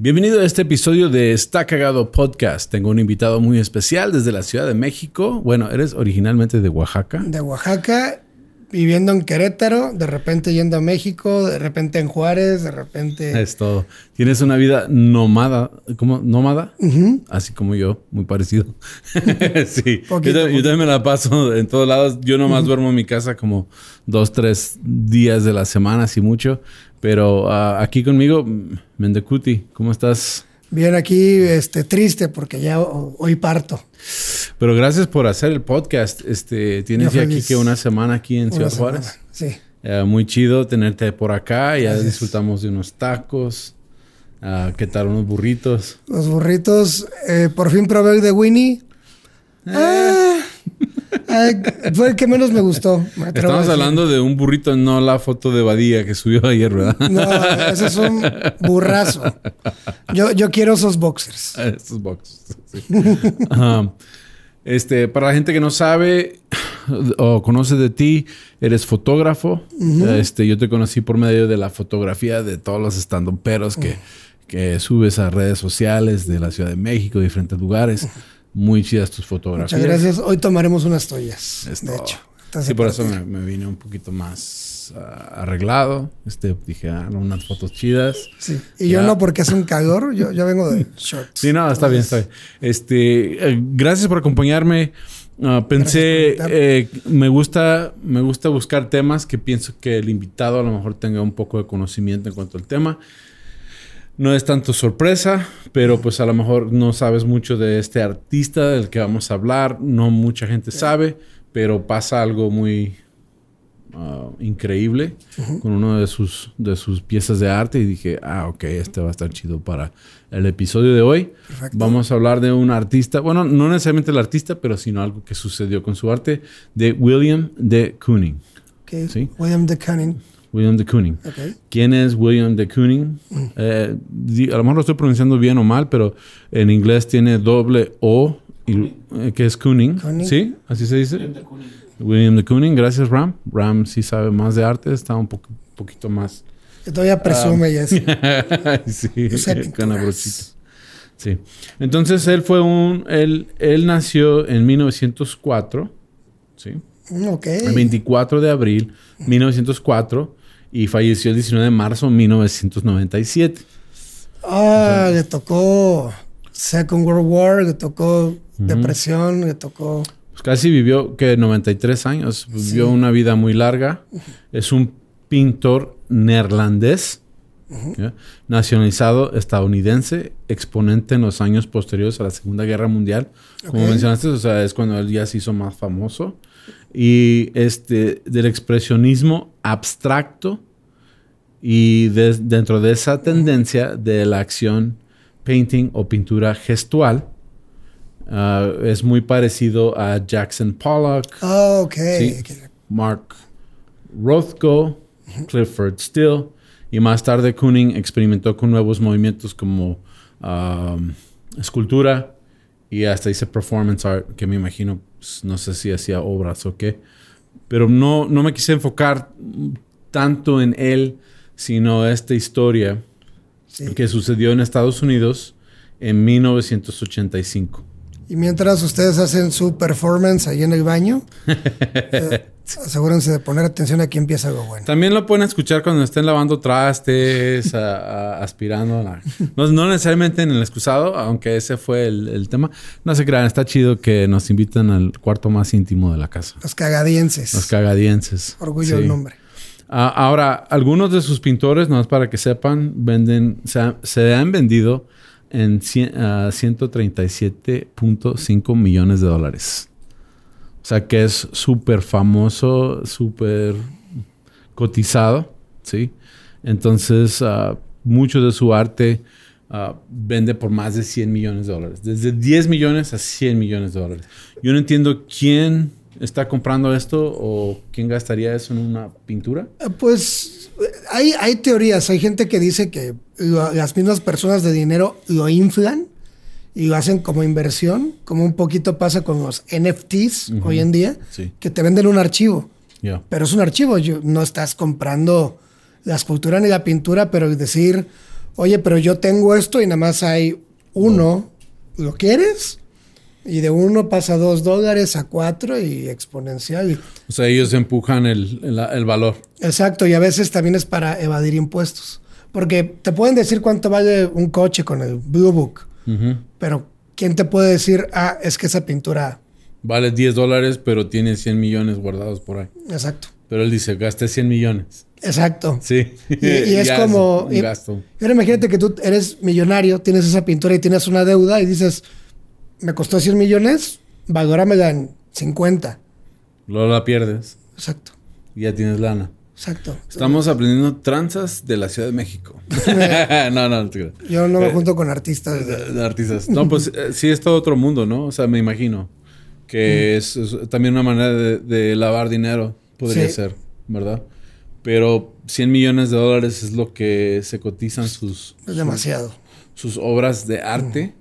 Bienvenido a este episodio de Está Cagado Podcast. Tengo un invitado muy especial desde la Ciudad de México. Bueno, eres originalmente de Oaxaca. De Oaxaca, viviendo en Querétaro, de repente yendo a México, de repente en Juárez, de repente... Es todo. Tienes una vida nómada, ¿cómo? ¿Nómada? Así como yo, muy parecido. sí. yo, también me la paso en todos lados. Yo nomás duermo en mi casa como dos, tres días de la semana, así mucho. Pero ah, aquí conmigo, Mendecuti, ¿cómo estás? Bien, aquí este, triste porque ya hoy parto. Pero gracias por hacer el podcast. Este, tienes ya aquí que una semana aquí en Ciudad Juárez. Sí. Eh, muy chido tenerte por acá. Ya disfrutamos de unos tacos. Uh, ¿Qué tal unos burritos? Los burritos. Eh, por fin probé el de Winnie. Eh. Ah, fue el que menos me gustó. Estamos hablando de un burrito, no la foto de Badía que subió ayer, ¿verdad? No, ese es un burrazo. Yo, yo quiero esos boxers. Esos boxers. este, para la gente que no sabe o conoce de ti, eres fotógrafo. Este, yo te conocí por medio de la fotografía de todos los estandoperos que, que subes a redes sociales de la Ciudad de México, diferentes lugares. Muy chidas tus fotografías. Muchas gracias. Hoy tomaremos unas toallas. de hecho. Sí, por eso me, vine un poquito más ah, arreglado. Este, dije, ah, unas fotos chidas. Sí. Y yo no porque hace un calor. Yo, yo vengo de shorts. Sí, no, está bien, está bien. Este, eh, gracias por acompañarme. Ah, pensé, eh, me gusta, me gusta buscar temas que pienso que el invitado a lo mejor tenga un poco de conocimiento en cuanto al tema. No es tanto sorpresa, pero pues a lo mejor no sabes mucho de este artista del que vamos a hablar. No mucha gente sabe, pero pasa algo muy uh, increíble con una de sus, de sus piezas de arte y dije, ah, ok, este va a estar chido para el episodio de hoy. Vamos a hablar de un artista, bueno, no necesariamente el artista, pero sino algo que sucedió con su arte, de William de Kooning. ¿Sí? William de Kooning. William de Kooning. ¿Quién es William de Kooning? Eh, a lo mejor lo estoy pronunciando bien o mal, pero en inglés tiene doble O, eh, que es Kooning. ¿Sí? ¿Así se dice? William de Kooning. William de Kooning. Gracias, Ram. Ram sí sabe más de arte, está un poquito más... todavía presume ya sí, con la brochita. Sí. Entonces él fue un... Él, él nació en 1904. ¿Sí? Ok. El 24 de abril 1904 y falleció el 19 de marzo de 1997. Ah, le tocó Second World War, le tocó depresión, le tocó... Pues casi vivió, que 93 años, vivió una vida muy larga. Es un pintor neerlandés, nacionalizado estadounidense, exponente en los años posteriores a la Segunda Guerra Mundial. Como mencionaste, o sea, es cuando él ya se hizo más famoso. Y este, del expresionismo abstracto y dentro de esa tendencia de la acción painting o pintura gestual, ah, es muy parecido a Jackson Pollock, oh, Mark Rothko, Clifford Still, y más tarde Kooning experimentó con nuevos movimientos como um, escultura y hasta hice performance art, que me imagino, pues, no sé si hacía obras o qué, pero no, no me quise enfocar tanto en él, sino esta historia que sucedió en Estados Unidos en 1985. Y mientras ustedes hacen su performance ahí en el baño, eh, asegúrense de poner atención aquí empieza algo bueno. También lo pueden escuchar cuando estén lavando trastes, aspirando. No, necesariamente en el excusado, aunque ese fue el, tema. No se crean, está chido que nos inviten al cuarto más íntimo de la casa. Los cagadienses. Los cagadienses. Orgullo del nombre. Ah, ahora, algunos de sus pintores, más para que sepan, venden, se, han vendido en 137.5 millones de dólares. Sea que es súper famoso, súper cotizado, ¿sí? Entonces, uh, mucho de su arte ah, vende por más de 100 millones de dólares. Desde 10 millones a 100 millones de dólares. Yo no entiendo quién está comprando esto o quién gastaría eso en una pintura? Eh, Pues eh, hay, hay teorías. Hay gente que dice que las mismas personas de dinero lo inflan y lo hacen como inversión, como un poquito pasa con los NFTs hoy en día, Sí. que te venden un archivo. Ya. Pero es un archivo, yo- no estás comprando la escultura ni la pintura, pero decir, oye, pero yo tengo esto y nada más hay uno, ¿lo quieres? Y de uno pasa a dos dólares a cuatro y exponencial. O sea, ellos empujan el, el- el valor. Exacto, y a veces también es para evadir impuestos. Porque te pueden decir cuánto vale un coche con el Blue Book, Pero ¿quién te puede decir, ah, es que esa pintura... Vale 10 dólares, pero tiene 100 millones guardados por ahí. Exacto, Pero él dice, gasté 100 millones. exacto. Sí. Y, y es como... un y- gasto. y ahora imagínate que tú eres millonario, tienes esa pintura y tienes una deuda y dices, me costó 100 millones, valóramela en 50. Luego la pierdes Exacto, y ya tienes lana. Exacto. Estamos aprendiendo tranzas de la Ciudad de México. no, no, no te. Yo no me junto con artistas. de- De- de artistas. No, pues eh, sí es todo otro mundo, ¿no? O sea, me imagino que es, es también una manera de, de lavar dinero, podría Sí. ser, ¿verdad? Pero 100 millones de dólares es lo que se cotizan sus, Es demasiado. sus obras de arte.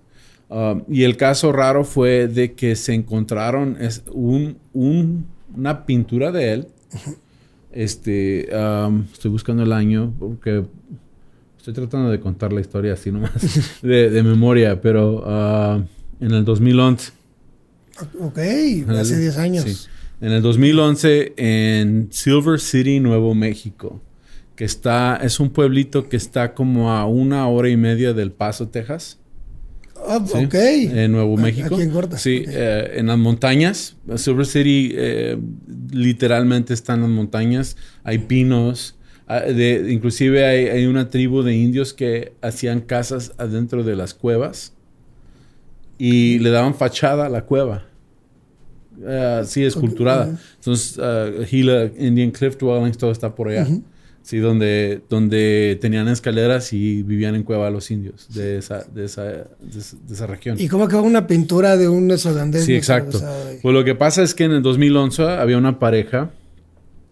Um, y el caso raro fue de que se encontraron es un, un- una pintura de él. Este, um, estoy buscando el año porque estoy tratando de contar la historia así nomás de, de memoria, pero uh, en el 2011. Ok, hace 10 años. Sí. En el 2011 en Silver City, Nuevo México, que está, es un pueblito que está como a una hora y media del Paso, Texas. Ah, ¿sí? ok. En Nuevo A- México. aquí en Gorda. Sí, eh, en las montañas. Silver City eh, literalmente está en las montañas. Hay pinos. ah, de- inclusive hay, hay una tribu de indios que hacían casas adentro de las cuevas y le daban fachada a la cueva. Ah, sí, esculturada. Entonces, ah, Gila, Indian Cliff Dwellings, todo está por allá. Sí, donde, donde tenían escaleras y vivían en cueva los indios de esa, de esa, de esa, de esa región. ¿Y cómo acabó una pintura de un holandés? Sí, exacto. Pues lo que pasa es que en el 2011 había una pareja.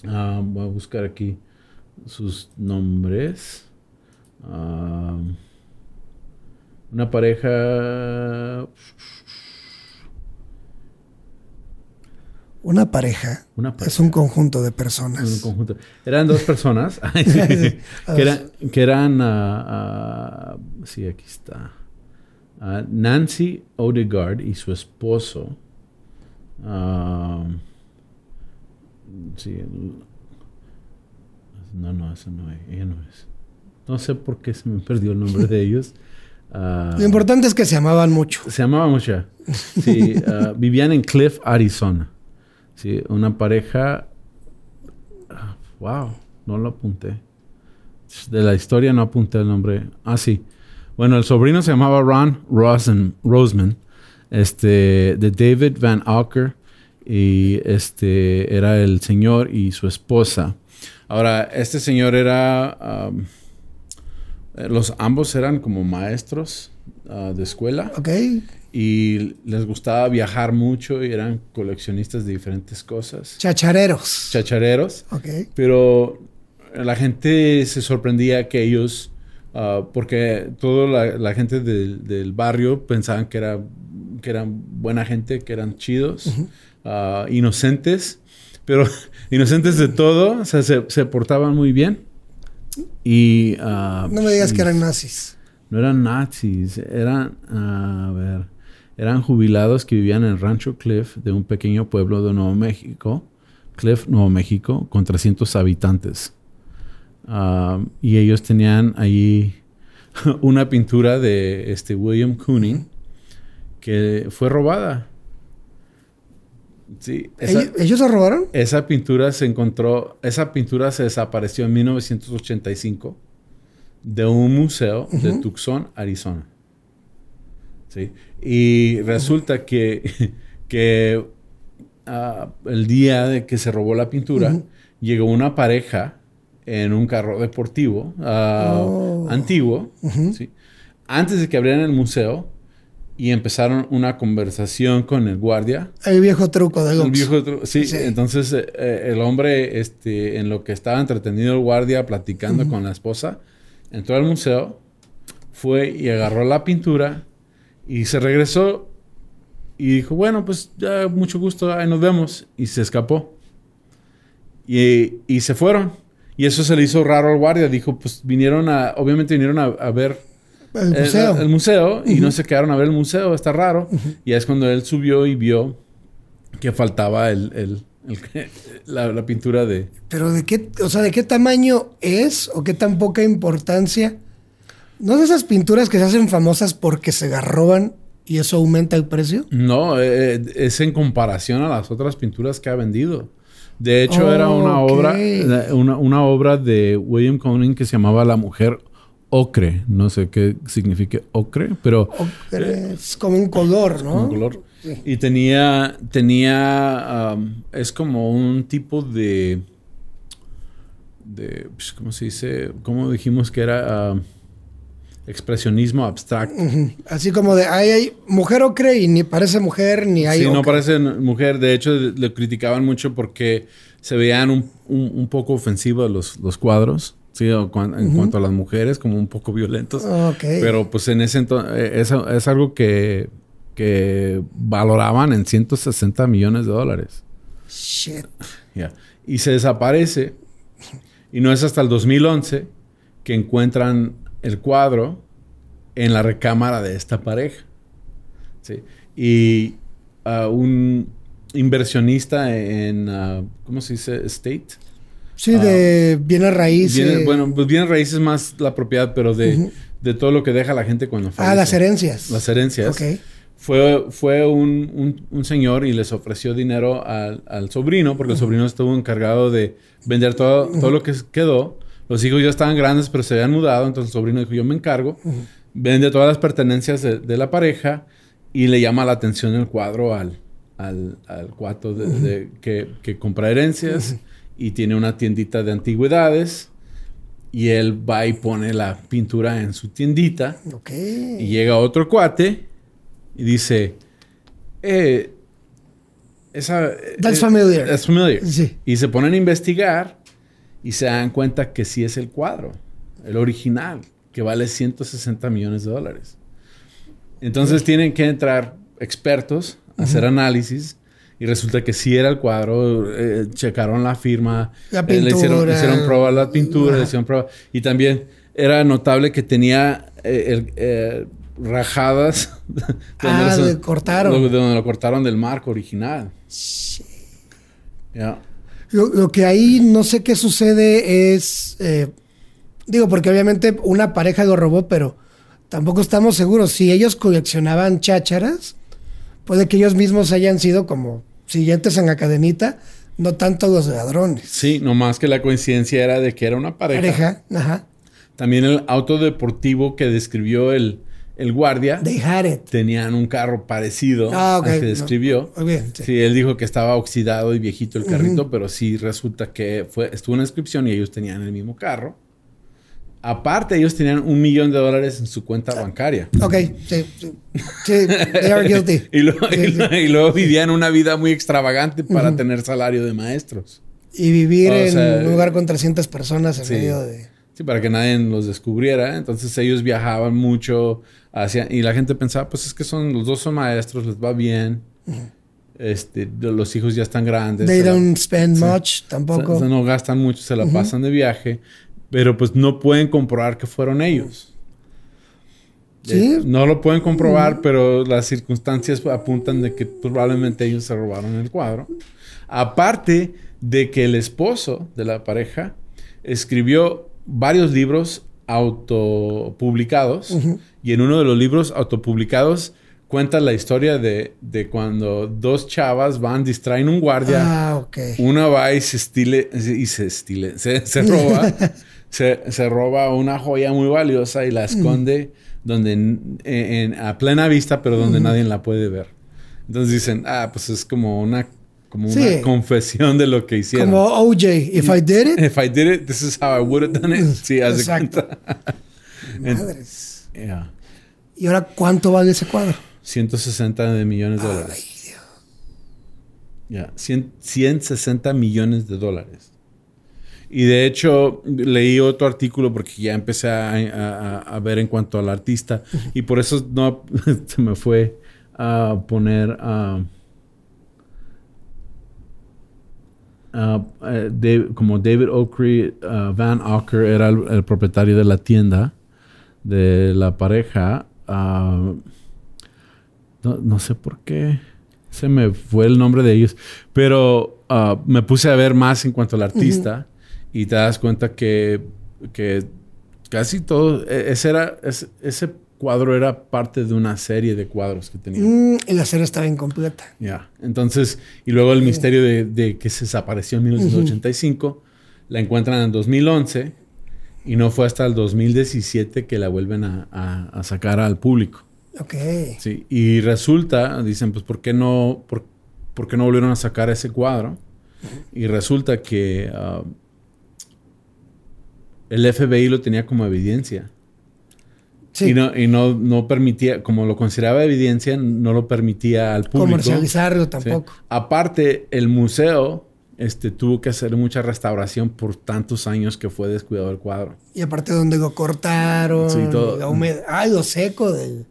ah, voy a buscar aquí sus nombres. Ah, una pareja. Una pareja Una pareja. es un conjunto de un personas. conjunto. Eran dos personas. Que, eran, que eran, ah, ah, sí, aquí está. Ah, Nancy Odegaard y su esposo. Ah, sí, no, no, eso no es. Ella no es. No sé por qué se me perdió el nombre de ellos. Lo importante es que se amaban mucho. se. Sí, ah, vivían en Cliff, Arizona. Sí, una pareja. ah, wow, no lo apunté. De la historia no apunté el nombre. Ah, sí. Bueno, el sobrino se llamaba Ron Rosen, Roseman, este, de David Van Auker, y este era el señor y su esposa. Ahora, este señor era. eh, los ambos eran como maestros ah, de escuela ¿Ok? Y les gustaba viajar mucho y eran coleccionistas de diferentes cosas. Chachareros. Chachareros. Ok. Pero la gente se sorprendía que ellos, ah, porque toda la, la gente del, del barrio pensaban que, era, que eran buena gente, que eran chidos, ah, inocentes, pero inocentes de todo, o sea, se, se portaban muy bien. Y, ah, No me digas que eran nazis. no eran nazis, eran, a ver, eran jubilados que vivían en Rancho Cliff de un pequeño pueblo de Nuevo México, Cliff, Nuevo México, con 300 habitantes. Ah, y ellos tenían ahí una pintura de este William Cooning que fue robada. Sí, esa- ¿Ellos, ellos se robaron? esa pintura se encontró, esa pintura se desapareció en 1985 de un museo de Tucson, Arizona. ¿Sí? Y resulta que, que ah, el día de que se robó la pintura, llegó una pareja en un carro deportivo ah, Oh. antiguo, ¿sí? antes de que abrieran el museo, y empezaron una conversación con el guardia. El viejo truco de El viejo truco, sí, Entonces eh, eh, el hombre, este, en lo que estaba entretenido el guardia platicando con la esposa, entró al museo, fue y agarró la pintura y se regresó y dijo, bueno, pues ya mucho gusto, ahí nos vemos. Y se escapó. Y, y se fueron. Y eso se le hizo raro al guardia. Dijo, pues vinieron a, obviamente vinieron a ver el museo. El, museo y no se quedaron a ver el museo, está raro. Y es cuando él subió y vio que faltaba el, la, pintura de... Pero de qué, o sea, ¿de qué tamaño es o qué tan poca importancia? ¿No es esas pinturas que se hacen famosas porque se garroban y eso aumenta el precio? No, eh, es en comparación a las otras pinturas que ha vendido. De hecho, era una obra, una, una, obra de William Conning que se llamaba La Mujer ocre. No sé qué significa ocre, pero... es como un color, ¿no? un color. Y tenía, tenía, um, es como un tipo de, de, pues, ¿cómo se dice? ¿Cómo dijimos que era? Expresionismo abstracto. Así como de, ay, hay mujer ocre y ni parece mujer ni hay... Sí, no parece mujer. De hecho, le criticaban mucho porque se veían un, un, poco ofensivos los, los cuadros. Sí, en cuanto a las mujeres, como un poco violentos. Pero pues en ese entonces, eh, es, algo que, que valoraban en 160 millones de dólares. Shit. Y se desaparece. Y no es hasta el 2011 que encuentran el cuadro en la recámara de esta pareja. ¿sí? Y uh, un inversionista en, uh, ¿cómo se dice? State. Sí, de ah, bienes raíces. bueno, pues bienes raíces más la propiedad, pero de, de, todo lo que deja la gente cuando fallece. Ah, las herencias. Las herencias. Ok. Fue, fue un, un, señor y les ofreció dinero al, al sobrino, porque el sobrino estuvo encargado de vender todo, todo lo que quedó. Los hijos ya estaban grandes, pero se habían mudado, entonces el sobrino dijo, yo me encargo. Vende todas las pertenencias de, de, la pareja y le llama la atención el cuadro al, al, al cuato de, que, que, compra herencias y tiene una tiendita de antigüedades. Y él va y pone la pintura en su tiendita. Y llega otro cuate y dice, eh, esa... That's eh, familiar. That's familiar. Y se ponen a investigar y se dan cuenta que sí es el cuadro, el original, que vale 160 millones de dólares. Entonces tienen que entrar expertos a hacer análisis y resulta que sí era el cuadro, eh, checaron la firma, la pintura. Eh, le, hicieron, hicieron prueba la pintura, le hicieron prueba. Y también era notable que tenía eh, rajadas. ah, donde cortaron. de donde lo cortaron del marco original. Sí. Lo, lo, que ahí no sé qué sucede es. digo, porque obviamente una pareja lo robó, pero tampoco estamos seguros. Si ellos coleccionaban chácharas puede que ellos mismos hayan sido como siguientes en la cadenita, no tanto los ladrones. Sí, nomás que la coincidencia era de que era una pareja. Pareja, ajá. También el auto deportivo que describió el, el guardia. They had it. Tenían un carro parecido ah, al que describió. sí. él dijo que estaba oxidado y viejito el carrito, pero sí resulta que fue, estuvo en la descripción y ellos tenían el mismo carro. Aparte, ellos tenían un millón de dólares en su cuenta bancaria. Ok, sí, sí. they are guilty. y, luego, vivían una vida muy extravagante para tener salario de maestros. Y vivir en un lugar con 300 personas en medio de... Sí, para que nadie los descubriera. Entonces ellos viajaban mucho hacia... Y la gente pensaba, pues es que son los dos son maestros, les va bien. Este, los hijos ya están grandes. They don't spend much tampoco. no gastan mucho, se la pasan de viaje. Pero pues no pueden comprobar que fueron ellos. ¿Sí? no lo pueden comprobar, pero las circunstancias apuntan de que probablemente ellos se robaron el cuadro. Aparte de que el esposo de la pareja escribió varios libros autopublicados y en uno de los libros autopublicados cuenta la historia de, de, cuando dos chavas van, distraen un guardia. Ah, Una va y se estile, y se estile, se, se roba. se, roba una joya muy valiosa y la esconde donde en, a plena vista, pero donde nadie la puede ver. Entonces dicen, ah, pues es como una como una confesión de lo que hicieron. Como OJ, if I did it. If I did it, this is how I would have done it. Sí, hace Exacto. Madres. ¿Y ahora cuánto vale ese cuadro? 160 de millones de dólares. Ay, Dios. Ya, 100 160 millones de dólares. Y de hecho, leí otro artículo porque ya empecé a, a- a ver en cuanto al artista. Y por eso no se me fue a poner a. a- eh, Dave- como David Oakley, uh, Van Ocker era el, el propietario de la tienda de la pareja. ah, no, no sé por qué. Se me fue el nombre de ellos. Pero ah, me puse a ver más en cuanto al artista. Y te das cuenta que, que casi todo. e- Ese, era, ese, ese cuadro era parte de una serie de cuadros que tenía. Mm, y la serie estaba incompleta. Ya. Entonces, y luego el misterio de, de que se desapareció en 1985. La encuentran en 2011. Y no fue hasta el 2017 que la vuelven a, a- a sacar al público. Ok. Sí, y resulta, dicen, pues, ¿por qué no, por, por qué no volvieron a sacar ese cuadro? Y resulta que ah, el FBI lo tenía como evidencia. Sí. Y, no, y no, no permitía, como lo consideraba evidencia, no lo permitía al público. Comercializarlo Sí. tampoco. Aparte, el museo este, tuvo que hacer mucha restauración por tantos años que fue descuidado el cuadro. Y aparte donde lo cortaron, Sí, todo. la ay, lo seco del...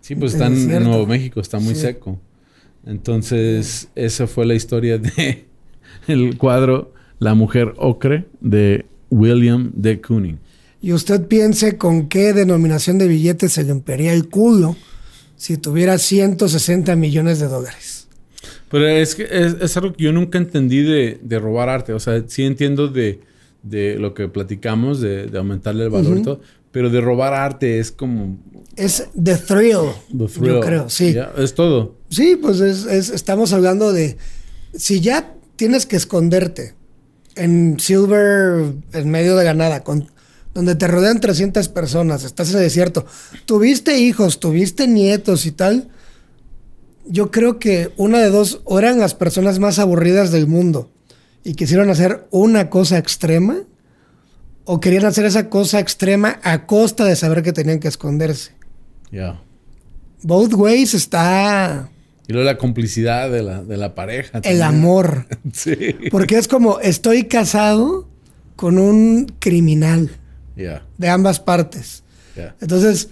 Sí, pues está en-. Nuevo México, está muy seco. Entonces, esa fue la historia de el cuadro La mujer ocre de William de Kooning. Y usted piense con qué denominación de billetes se le limpiaría el culo si tuviera 160 millones de dólares. Pero es que es, es algo que yo nunca entendí de, de robar arte. O sea, sí entiendo de, de lo que platicamos, de, de aumentarle el valor y todo. Pero de robar arte es como Es the thrill, the thrill. yo creo, sí. Es todo. Sí, pues es- es- estamos hablando de si ya tienes que esconderte en Silver, en medio de la nada, con, donde te rodean 300 personas, estás en el desierto, tuviste hijos, tuviste nietos y tal, yo creo que una de dos, o eran las personas más aburridas del mundo y quisieron hacer una cosa extrema, o querían hacer esa cosa extrema a costa de saber que tenían que esconderse. Ya. Both ways está Y luego la complicidad de la, de la pareja. el amor. Sí. Porque es como, estoy casado con un criminal Ya. de ambas partes. Entonces,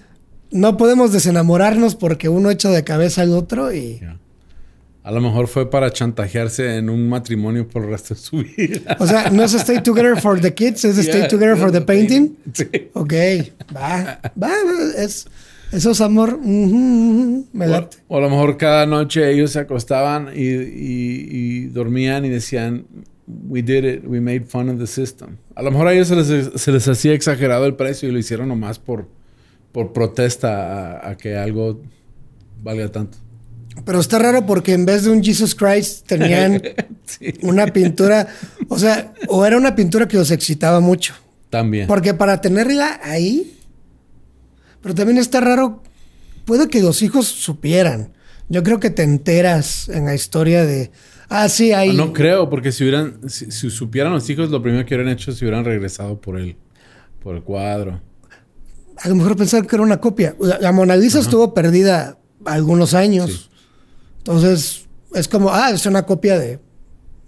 no podemos desenamorarnos porque uno echa de cabeza al otro y... Ya. A lo mejor fue para chantajearse en un matrimonio por el resto de su vida. O sea, no es stay together for the kids, es stay Yeah, together for the yeah, painting. Sí. Ok, va, va, es, eso es amor. me O, late. o a lo mejor cada noche ellos se acostaban y, y- y dormían y decían, we did it, we made fun of the system. A lo mejor a ellos se les, se les hacía exagerado el precio y lo hicieron nomás por, por protesta a, a que algo valga tanto. Pero está raro porque en vez de un Jesus Christ tenían Sí. una pintura, o sea, o era una pintura que los excitaba mucho. También. Porque para tenerla ahí, pero también está raro, puede que los hijos supieran. Yo creo que te enteras en la historia de, ah, sí, hay... Ah, No creo, porque si hubieran, si, si supieran los hijos, lo primero que hubieran hecho es si hubieran regresado por el, por el cuadro. A lo mejor pensaban que era una copia. La, la Mona Lisa estuvo perdida algunos años. Sí. Entonces, es como, ah, es una copia de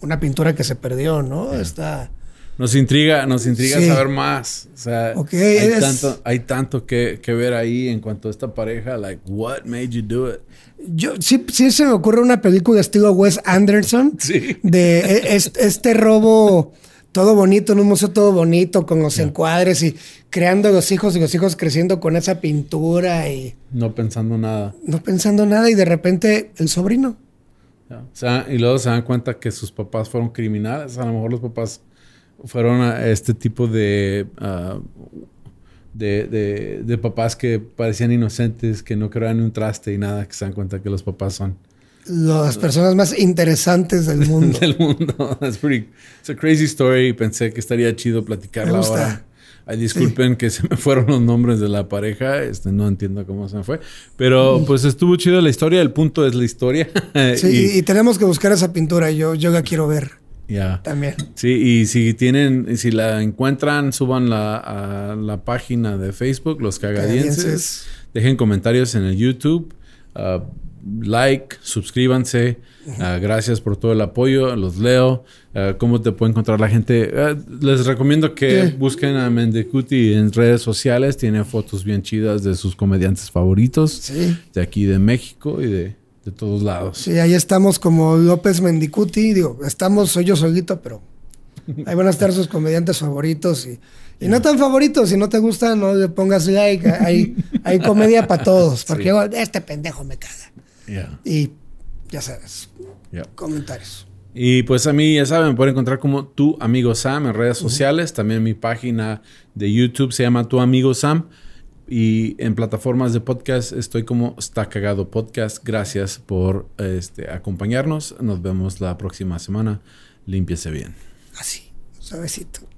una pintura que se perdió, ¿no? Está... Nos intriga, nos intriga Sí. saber más. O sea, hay, tanto, hay tanto que, que ver ahí en cuanto a esta pareja. Like, what made you do it? Yo, sí, sí se me ocurre una película estilo Wes Anderson. Sí. De e- es- este robo todo bonito, en un museo todo bonito, con los encuadres y creando los hijos y los hijos creciendo con esa pintura y No pensando nada. no pensando nada y de repente el sobrino. O sea, y luego se dan cuenta que sus papás fueron criminales. A lo mejor los papás fueron a este tipo de, ah, de, de, de papás que parecían inocentes, que no creían en un traste y nada, que se dan cuenta que los papás son Las personas más interesantes del mundo. del mundo. That's pretty, it's a crazy story. Pensé que estaría chido platicarla ahora. Ay, disculpen que se me fueron los nombres de la pareja. Este, no entiendo cómo se me fue. Pero pues estuvo chido la historia. El punto es la historia. Sí, y, y tenemos que buscar esa pintura. Yo, yo la quiero ver ya. también. Sí, y si tienen, si la encuentran, suban la, a la página de Facebook, Los Cagadienses. Cagadienses. Dejen comentarios en el YouTube. uh, like, suscríbanse. Uh, gracias por todo el apoyo, los leo. Uh, ¿Cómo te puede encontrar la gente? Les recomiendo que ¿Qué? busquen a Mendecuti en redes sociales. Tiene fotos bien chidas de sus comediantes favoritos Sí. de aquí de México y de, de todos lados. Sí, ahí estamos como López Mendicuti. Digo, estamos, soy yo solito, pero ahí van a estar sus comediantes favoritos. Y, y no tan favoritos, si no te gusta, no le pongas like. Hay, hay comedia para todos. Porque Sí. este pendejo me caga. Yeah, Y ya sabes, yeah. comentarios. Y pues a mí, ya saben, me pueden encontrar como tu amigo Sam en redes sociales. También mi página de YouTube se llama Tu Amigo Sam. Y en plataformas de podcast estoy como Está Cagado Podcast. Gracias por este, acompañarnos. Nos vemos la próxima semana. Límpiese bien. Así, suavecito.